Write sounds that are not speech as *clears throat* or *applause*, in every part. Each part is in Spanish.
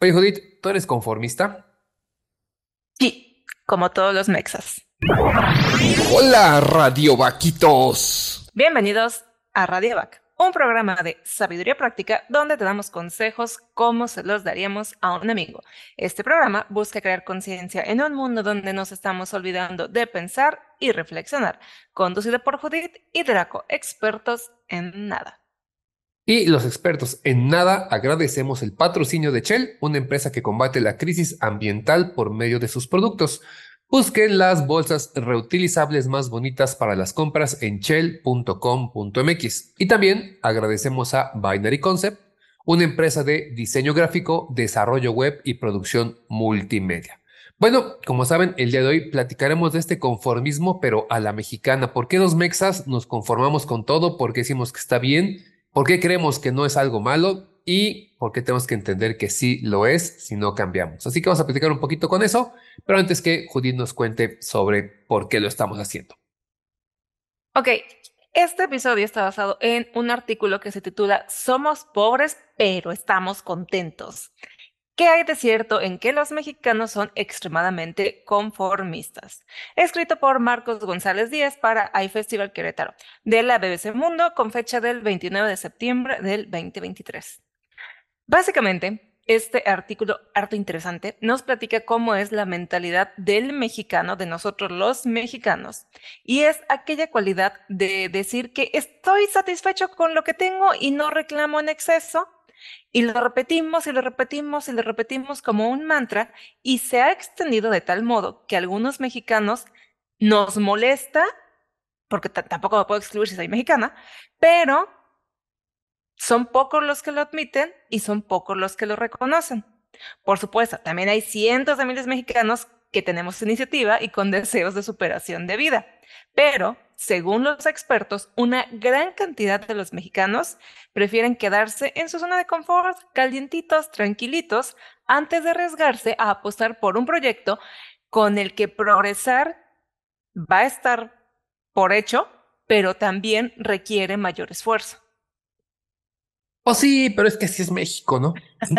Oye, Judith, ¿tú eres conformista? Sí, como todos los mexas. Hola, Radio Vaquitos. Bienvenidos a Radio Vac, un programa de sabiduría práctica donde te damos consejos como se los daríamos a un amigo. Este programa busca crear conciencia en un mundo donde nos estamos olvidando de pensar y reflexionar. Conducido por Judith y Draco, expertos en nada. Y los expertos en nada agradecemos el patrocinio de Shell, una empresa que combate la crisis ambiental por medio de sus productos. Busquen las bolsas reutilizables más bonitas para las compras en shell.com.mx. Y también agradecemos a Binary Concept, una empresa de diseño gráfico, desarrollo web y producción multimedia. Bueno, como saben, el día de hoy platicaremos de este conformismo, pero a la mexicana. ¿Por qué los mexas nos conformamos con todo? ¿Por qué decimos que está bien? ¿Por qué creemos que no es algo malo? Y por qué tenemos que entender que sí lo es si no cambiamos. Así que vamos a platicar un poquito con eso, pero antes que Judith nos cuente sobre por qué lo estamos haciendo. Ok, este episodio está basado en un artículo que se titula Somos pobres, pero estamos contentos. ¿Qué hay de cierto en que los mexicanos son extremadamente conformistas? Escrito por Marcos González Díaz para iFestival Querétaro, de la BBC Mundo, con fecha del 29 de septiembre del 2023. Básicamente, este artículo harto interesante nos platica cómo es la mentalidad del mexicano, de nosotros los mexicanos, y es aquella cualidad de decir que estoy satisfecho con lo que tengo y no reclamo en exceso, y lo repetimos y lo repetimos y lo repetimos como un mantra y se ha extendido de tal modo que algunos mexicanos nos molesta, porque tampoco me puedo excluir si soy mexicana, pero son pocos los que lo admiten y son pocos los que lo reconocen. Por supuesto, también hay cientos de miles de mexicanos que tenemos iniciativa y con deseos de superación de vida. Pero, según los expertos, una gran cantidad de los mexicanos prefieren quedarse en su zona de confort, calientitos, tranquilitos, antes de arriesgarse a apostar por un proyecto con el que progresar va a estar por hecho, pero también requiere mayor esfuerzo. Oh, sí, pero es que así es México, ¿no? *laughs*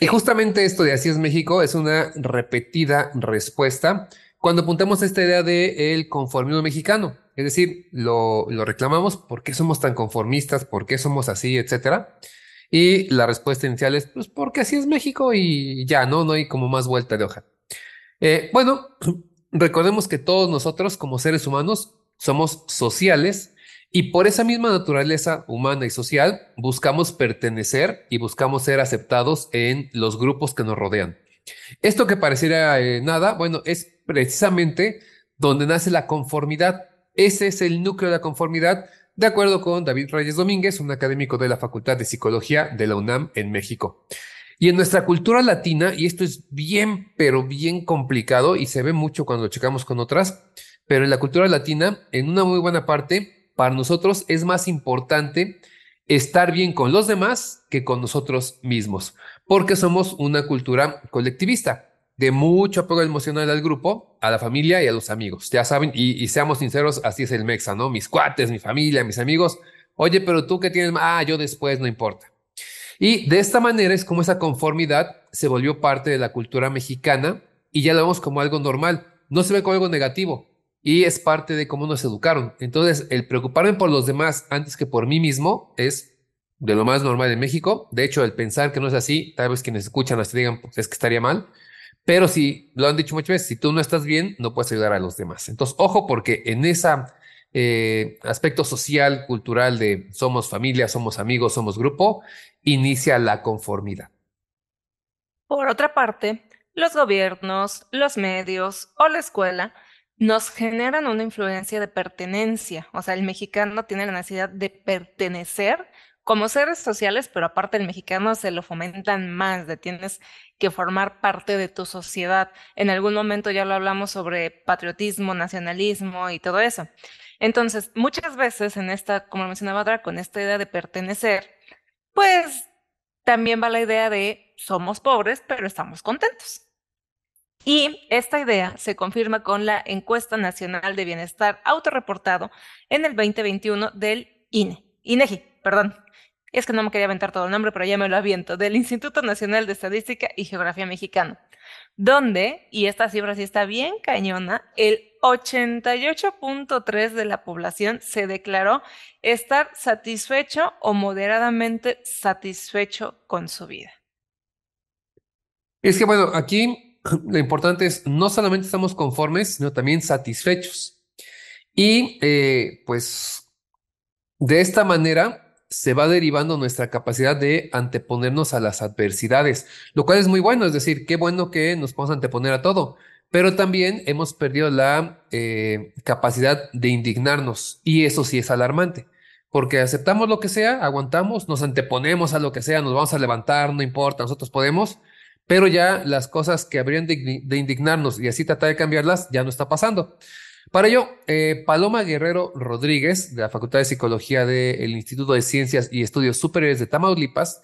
Y justamente esto de así es México es una repetida respuesta cuando apuntamos a esta idea de el conformismo mexicano. Es decir, lo, lo reclamamos, ¿por qué somos tan conformistas? ¿Por qué somos así? Etcétera. Y la respuesta inicial es, pues porque así es México y ya, ¿no? No hay como más vuelta de hoja. Eh, bueno, *clears throat* recordemos que todos nosotros como seres humanos somos sociales y por esa misma naturaleza humana y social, buscamos pertenecer y buscamos ser aceptados en los grupos que nos rodean. Esto que pareciera eh, nada, bueno, es precisamente donde nace la conformidad. Ese es el núcleo de la conformidad, de acuerdo con David Reyes Domínguez, un académico de la Facultad de Psicología de la UNAM en México. Y en nuestra cultura latina, y esto es bien, pero bien complicado y se ve mucho cuando lo checamos con otras, pero en la cultura latina, en una muy buena parte, para nosotros es más importante estar bien con los demás que con nosotros mismos, porque somos una cultura colectivista de mucho apego emocional al grupo, a la familia y a los amigos. Ya saben, y, seamos sinceros, así es el Mexa, ¿no? Mis cuates, mi familia, mis amigos. Oye, pero tú que tienes, ah, yo después, no importa. Y de esta manera es como esa conformidad se volvió parte de la cultura mexicana y ya lo vemos como algo normal. No se ve como algo negativo, y es parte de cómo nos educaron. Entonces, el preocuparme por los demás antes que por mí mismo es de lo más normal en México. De hecho, el pensar que no es así, tal vez quienes escuchan hasta digan, pues es que estaría mal. Pero si lo han dicho muchas veces, si tú no estás bien, no puedes ayudar a los demás. Entonces, ojo, porque en ese eh, aspecto social, cultural de somos familia, somos amigos, somos grupo, inicia la conformidad. Por otra parte, los gobiernos, los medios o la escuela nos generan una influencia de pertenencia. O sea, el mexicano tiene la necesidad de pertenecer como seres sociales, pero aparte el mexicano se lo fomentan más, de tienes que formar parte de tu sociedad. En algún momento ya lo hablamos sobre patriotismo, nacionalismo y todo eso. Entonces, muchas veces en esta, como mencionaba Draco, con esta idea de pertenecer, pues también va la idea de somos pobres, pero estamos contentos. Y esta idea se confirma con la Encuesta Nacional de Bienestar autorreportado en el 2021 del INE, INEGI, perdón. es que no me quería aventar todo el nombre, pero ya me lo aviento, del Instituto Nacional de Estadística y Geografía Mexicano, donde, y esta cifra sí está bien cañona, el 88.3 de la población se declaró estar satisfecho o moderadamente satisfecho con su vida. Es que bueno, aquí *clears throat* lo importante es no solamente estamos conformes, sino también satisfechos. Y eh, pues de esta manera se va derivando nuestra capacidad de anteponernos a las adversidades, lo cual es muy bueno, es decir, qué bueno que nos podemos anteponer a todo, pero también hemos perdido la eh, capacidad de indignarnos y eso sí es alarmante, porque aceptamos lo que sea, aguantamos, nos anteponemos a lo que sea, nos vamos a levantar, no importa, nosotros podemos, pero ya las cosas que habrían de, indignarnos y así tratar de cambiarlas ya no está pasando. Para ello, eh, Paloma Guerrero Rodríguez, de la Facultad de Psicología del Instituto de Ciencias y Estudios Superiores de Tamaulipas,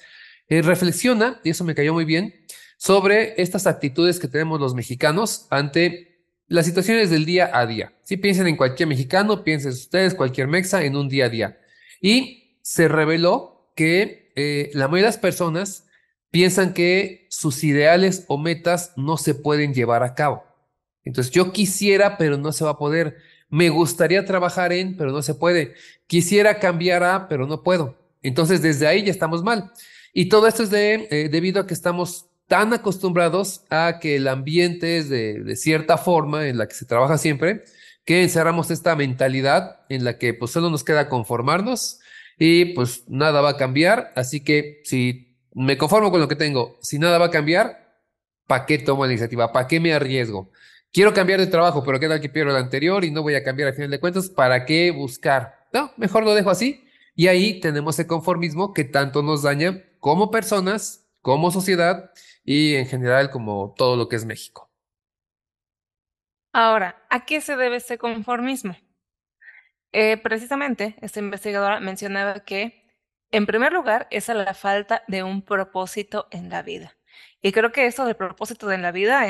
eh, reflexiona, y eso me cayó muy bien, sobre estas actitudes que tenemos los mexicanos ante las situaciones del día a día. Si piensen en cualquier mexicano, piensen ustedes, cualquier mexa, en un día a día. Y se reveló que eh, la mayoría de las personas piensan que sus ideales o metas no se pueden llevar a cabo. Entonces yo quisiera, pero no se va a poder. Me gustaría trabajar en, pero no se puede. Quisiera cambiar a, pero no puedo. Entonces desde ahí ya estamos mal. Y todo esto es de, eh, debido a que estamos tan acostumbrados a que el ambiente es de, de, cierta forma en la que se trabaja siempre, que encerramos esta mentalidad en la que pues solo nos queda conformarnos y pues nada va a cambiar. Así que si me conformo con lo que tengo. Si nada va a cambiar, ¿para qué tomo la iniciativa? ¿Para qué me arriesgo? Quiero cambiar de trabajo, pero queda que pierdo el anterior y no voy a cambiar al final de cuentas. ¿Para qué buscar? No, mejor lo dejo así. Y ahí tenemos el conformismo que tanto nos daña como personas, como sociedad y en general como todo lo que es México. Ahora, ¿a qué se debe este conformismo? Eh, precisamente, esta investigadora mencionaba que en primer lugar, es a la falta de un propósito en la vida. Y creo que eso del propósito en la vida,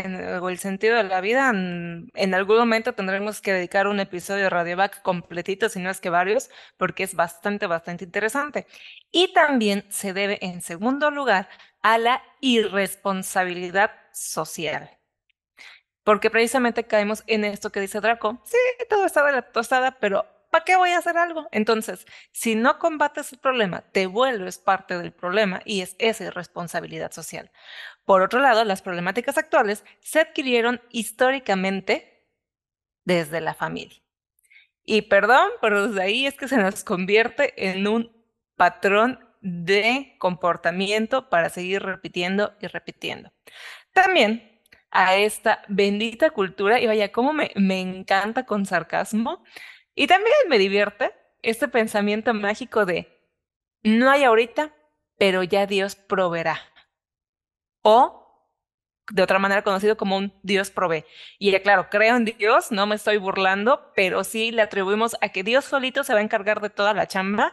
o el sentido de la vida, en, en, algún momento tendremos que dedicar un episodio de Radioback completito, si no es que varios, porque es bastante, bastante interesante. Y también se debe, en segundo lugar, a la irresponsabilidad social. Porque precisamente caemos en esto que dice Draco. Sí, todo está de la tostada, pero ¿para qué voy a hacer algo? Entonces, si no combates el problema, te vuelves parte del problema y es esa irresponsabilidad social. Por otro lado, las problemáticas actuales se adquirieron históricamente desde la familia. Y perdón, pero desde ahí es que se nos convierte en un patrón de comportamiento para seguir repitiendo y repitiendo. También a esta bendita cultura, y vaya, cómo me, me encanta con sarcasmo, y también me divierte este pensamiento mágico de no hay ahorita, pero ya Dios proveerá. O de otra manera conocido como un Dios provee. Y ya claro, creo en Dios, no me estoy burlando, pero sí le atribuimos a que Dios solito se va a encargar de toda la chamba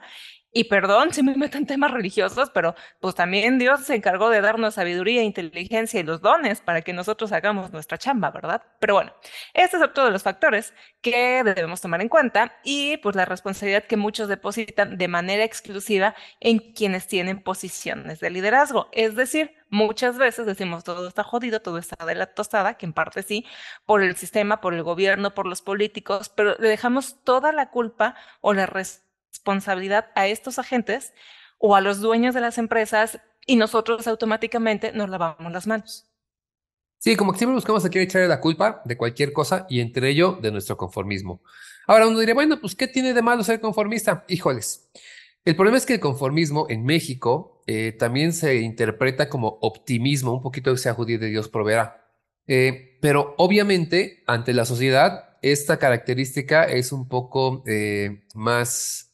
y perdón si me meto en temas religiosos, pero pues también Dios se encargó de darnos sabiduría, inteligencia y los dones para que nosotros hagamos nuestra chamba, ¿verdad? Pero bueno, este es otro de los factores que debemos tomar en cuenta y pues la responsabilidad que muchos depositan de manera exclusiva en quienes tienen posiciones de liderazgo. Es decir, muchas veces decimos todo está jodido, todo está de la tostada, que en parte sí, por el sistema, por el gobierno, por los políticos, pero le dejamos toda la culpa o la responsabilidad responsabilidad a estos agentes o a los dueños de las empresas y nosotros automáticamente nos lavamos las manos. Sí, como que siempre buscamos a quién echarle la culpa de cualquier cosa y entre ello de nuestro conformismo. Ahora uno diría, bueno, pues ¿qué tiene de malo ser conformista? Híjoles. El problema es que el conformismo en México eh, también se interpreta como optimismo, un poquito que sea judío de Dios proveerá. Eh, pero obviamente ante la sociedad esta característica es un poco eh, más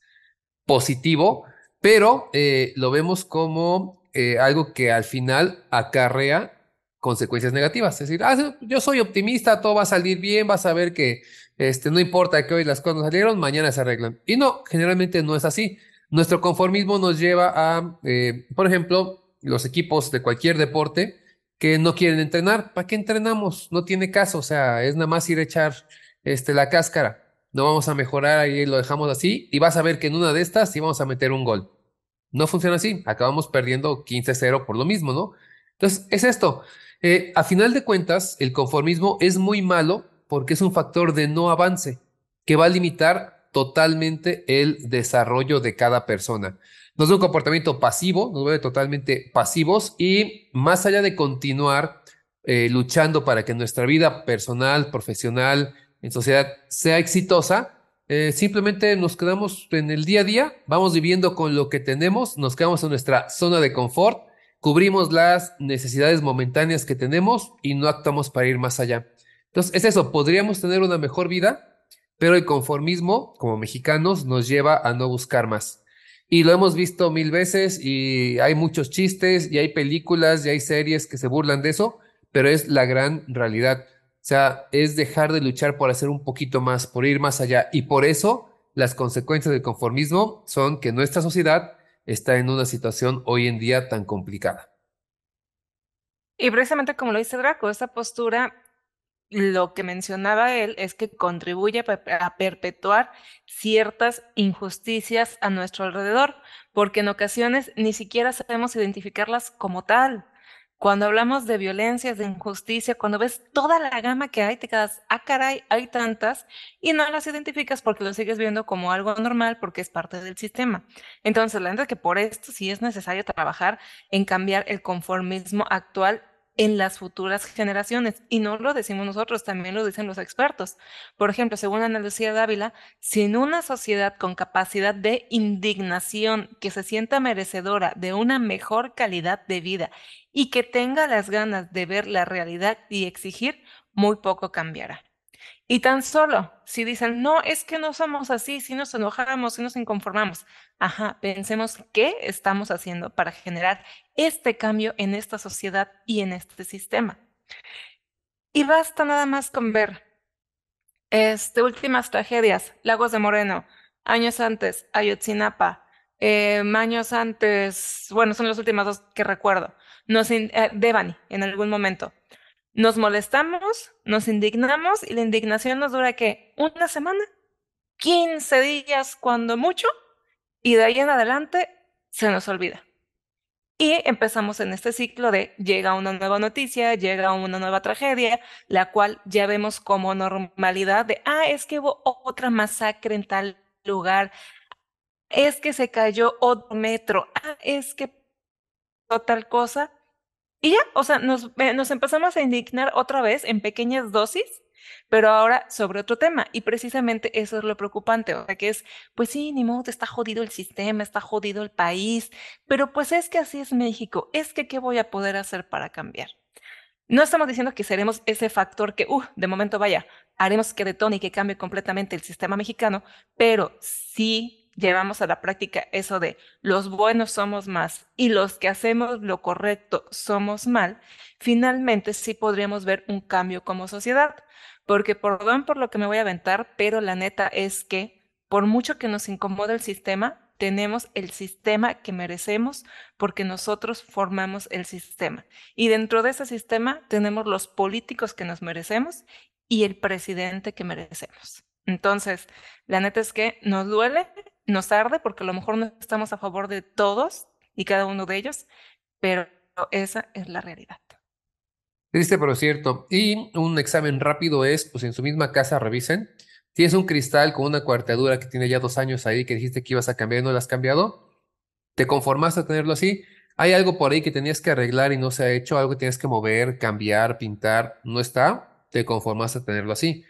positivo, pero eh, lo vemos como eh, algo que al final acarrea consecuencias negativas. Es decir, ah, yo soy optimista, todo va a salir bien, vas a ver que este, no importa que hoy las cosas salieron, mañana se arreglan. Y no, generalmente no es así. Nuestro conformismo nos lleva a, eh, por ejemplo, los equipos de cualquier deporte que no quieren entrenar. ¿Para qué entrenamos? No tiene caso, o sea, es nada más ir a echar este, la cáscara no vamos a mejorar, ahí lo dejamos así, y vas a ver que en una de estas sí vamos a meter un gol. No funciona así, acabamos perdiendo 15-0 por lo mismo, ¿no? Entonces, es esto. Eh, a final de cuentas, el conformismo es muy malo porque es un factor de no avance que va a limitar totalmente el desarrollo de cada persona. Nos da un comportamiento pasivo, nos vuelve totalmente pasivos y más allá de continuar eh, luchando para que nuestra vida personal, profesional, en sociedad sea exitosa, eh, simplemente nos quedamos en el día a día, vamos viviendo con lo que tenemos, nos quedamos en nuestra zona de confort, cubrimos las necesidades momentáneas que tenemos y no actuamos para ir más allá. Entonces, es eso, podríamos tener una mejor vida, pero el conformismo, como mexicanos, nos lleva a no buscar más. Y lo hemos visto mil veces y hay muchos chistes y hay películas y hay series que se burlan de eso, pero es la gran realidad. Sea, es dejar de luchar por hacer un poquito más, por ir más allá. Y por eso las consecuencias del conformismo son que nuestra sociedad está en una situación hoy en día tan complicada. Y precisamente como lo dice Draco, esa postura, lo que mencionaba él es que contribuye a perpetuar ciertas injusticias a nuestro alrededor, porque en ocasiones ni siquiera sabemos identificarlas como tal. Cuando hablamos de violencias, de injusticia, cuando ves toda la gama que hay, te quedas, ah, caray, hay tantas, y no las identificas porque lo sigues viendo como algo normal porque es parte del sistema. Entonces, la verdad es que por esto sí es necesario trabajar en cambiar el conformismo actual en las futuras generaciones. Y no lo decimos nosotros, también lo dicen los expertos. Por ejemplo, según Ana Lucía Dávila, sin una sociedad con capacidad de indignación que se sienta merecedora de una mejor calidad de vida y que tenga las ganas de ver la realidad y exigir, muy poco cambiará. Y tan solo si dicen, no, es que no somos así, si nos enojamos, si nos inconformamos. Ajá, pensemos qué estamos haciendo para generar este cambio en esta sociedad y en este sistema. Y basta nada más con ver este, últimas tragedias, Lagos de Moreno, años antes, Ayotzinapa, eh, años antes, bueno, son las últimas dos que recuerdo, nos, eh, Devani en algún momento. Nos molestamos, nos indignamos y la indignación nos dura que una semana, 15 días cuando mucho, y de ahí en adelante se nos olvida. Y empezamos en este ciclo de llega una nueva noticia, llega una nueva tragedia, la cual ya vemos como normalidad de, ah, es que hubo otra masacre en tal lugar, es que se cayó otro metro, ah, es que tal cosa, y ya, o sea, nos, eh, nos empezamos a indignar otra vez en pequeñas dosis, pero ahora sobre otro tema. Y precisamente eso es lo preocupante. O sea, que es, pues sí, ni modo, está jodido el sistema, está jodido el país, pero pues es que así es México. Es que, ¿qué voy a poder hacer para cambiar? No estamos diciendo que seremos ese factor que, uh, de momento vaya, haremos que detone y que cambie completamente el sistema mexicano, pero sí llevamos a la práctica eso de los buenos somos más y los que hacemos lo correcto somos mal, finalmente sí podríamos ver un cambio como sociedad. Porque perdón por lo que me voy a aventar, pero la neta es que por mucho que nos incomode el sistema, tenemos el sistema que merecemos porque nosotros formamos el sistema. Y dentro de ese sistema tenemos los políticos que nos merecemos y el presidente que merecemos. Entonces, la neta es que nos duele, nos arde porque a lo mejor no estamos a favor de todos y cada uno de ellos, pero esa es la realidad. Triste, pero cierto. Y un examen rápido es, pues en su misma casa revisen. Tienes un cristal con una cuartadura que tiene ya dos años ahí que dijiste que ibas a cambiar y no lo has cambiado. ¿Te conformaste a tenerlo así? ¿Hay algo por ahí que tenías que arreglar y no se ha hecho? ¿Algo que tienes que mover, cambiar, pintar? ¿No está? Te conformaste a tenerlo así.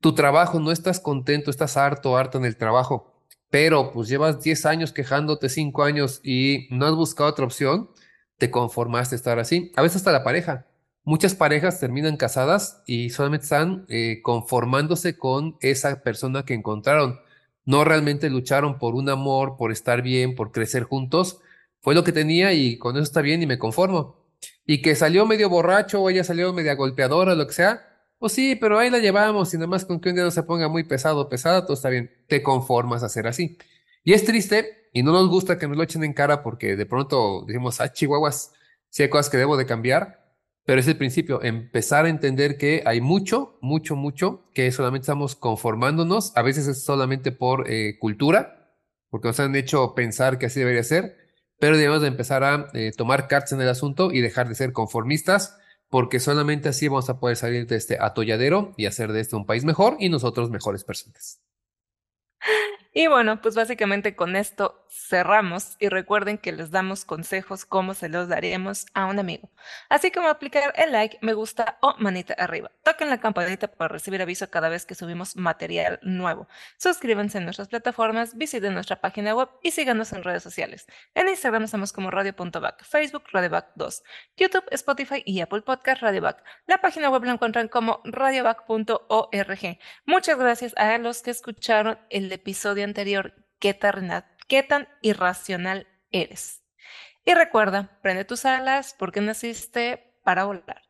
Tu trabajo, no estás contento, estás harto, harto en el trabajo pero pues llevas 10 años quejándote, 5 años y no has buscado otra opción, te conformaste a estar así. A veces hasta la pareja. Muchas parejas terminan casadas y solamente están eh, conformándose con esa persona que encontraron. No realmente lucharon por un amor, por estar bien, por crecer juntos. Fue lo que tenía y con eso está bien y me conformo. Y que salió medio borracho o ella salió media golpeadora lo que sea, pues sí, pero ahí la llevamos y nada más con que un dedo se ponga muy pesado o pesada, todo está bien. Te conformas a ser así. Y es triste y no nos gusta que nos lo echen en cara porque de pronto decimos, ah, chihuahuas, sí hay cosas que debo de cambiar, pero es el principio, empezar a entender que hay mucho, mucho, mucho que solamente estamos conformándonos, a veces es solamente por eh, cultura, porque nos han hecho pensar que así debería ser, pero debemos de empezar a eh, tomar cartas en el asunto y dejar de ser conformistas, porque solamente así vamos a poder salir de este atolladero y hacer de este un país mejor y nosotros mejores personas. *laughs* Y bueno, pues básicamente con esto cerramos y recuerden que les damos consejos como se los daríamos a un amigo. Así como aplicar el like, me gusta o manita arriba. Toquen la campanita para recibir aviso cada vez que subimos material nuevo. Suscríbanse en nuestras plataformas, visiten nuestra página web y síganos en redes sociales. En Instagram estamos como radio.back, Facebook radioback 2, YouTube, Spotify y Apple Podcast radioback. La página web la encuentran como radioback.org. Muchas gracias a los que escucharon el anterior tan, qué tan irracional eres. Y recuerda, prende tus alas porque naciste para volar.